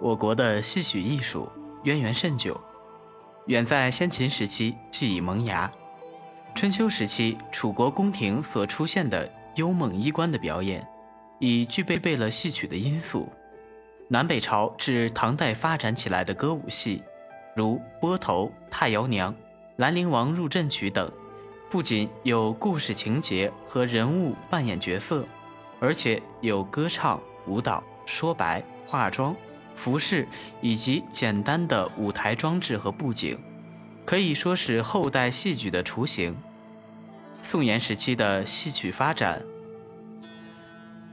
我国的戏曲艺术渊源甚久，远在先秦时期即已萌芽。春秋时期，楚国宫廷所出现的幽梦衣冠的表演，已具备备了戏曲的因素。南北朝至唐代发展起来的歌舞戏，如《波头》《太瑶娘》《兰陵王入阵曲》等，不仅有故事情节和人物扮演角色，而且有歌唱、舞蹈、说白、化妆。服饰以及简单的舞台装置和布景，可以说是后代戏剧的雏形。宋元时期的戏曲发展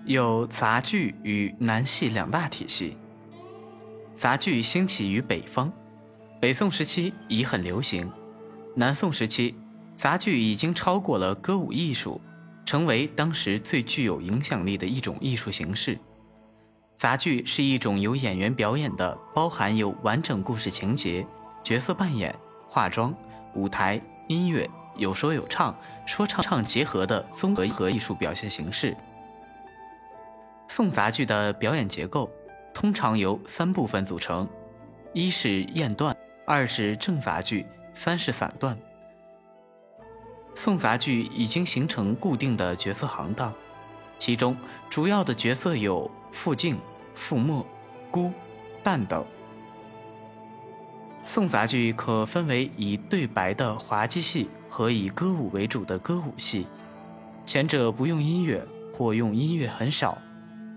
有杂剧与南戏两大体系。杂剧兴起于北方，北宋时期已很流行；南宋时期，杂剧已经超过了歌舞艺术，成为当时最具有影响力的一种艺术形式。杂剧是一种由演员表演的，包含有完整故事情节、角色扮演、化妆、舞台、音乐、有说有唱、说唱唱结合的综合和艺术表现形式。宋杂剧的表演结构通常由三部分组成：一是燕段，二是正杂剧，三是散段。宋杂剧已经形成固定的角色行当，其中主要的角色有傅敬。傅墨、孤、旦等。宋杂剧可分为以对白的滑稽戏和以歌舞为主的歌舞戏，前者不用音乐或用音乐很少，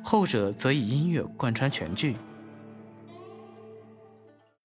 后者则以音乐贯穿全剧。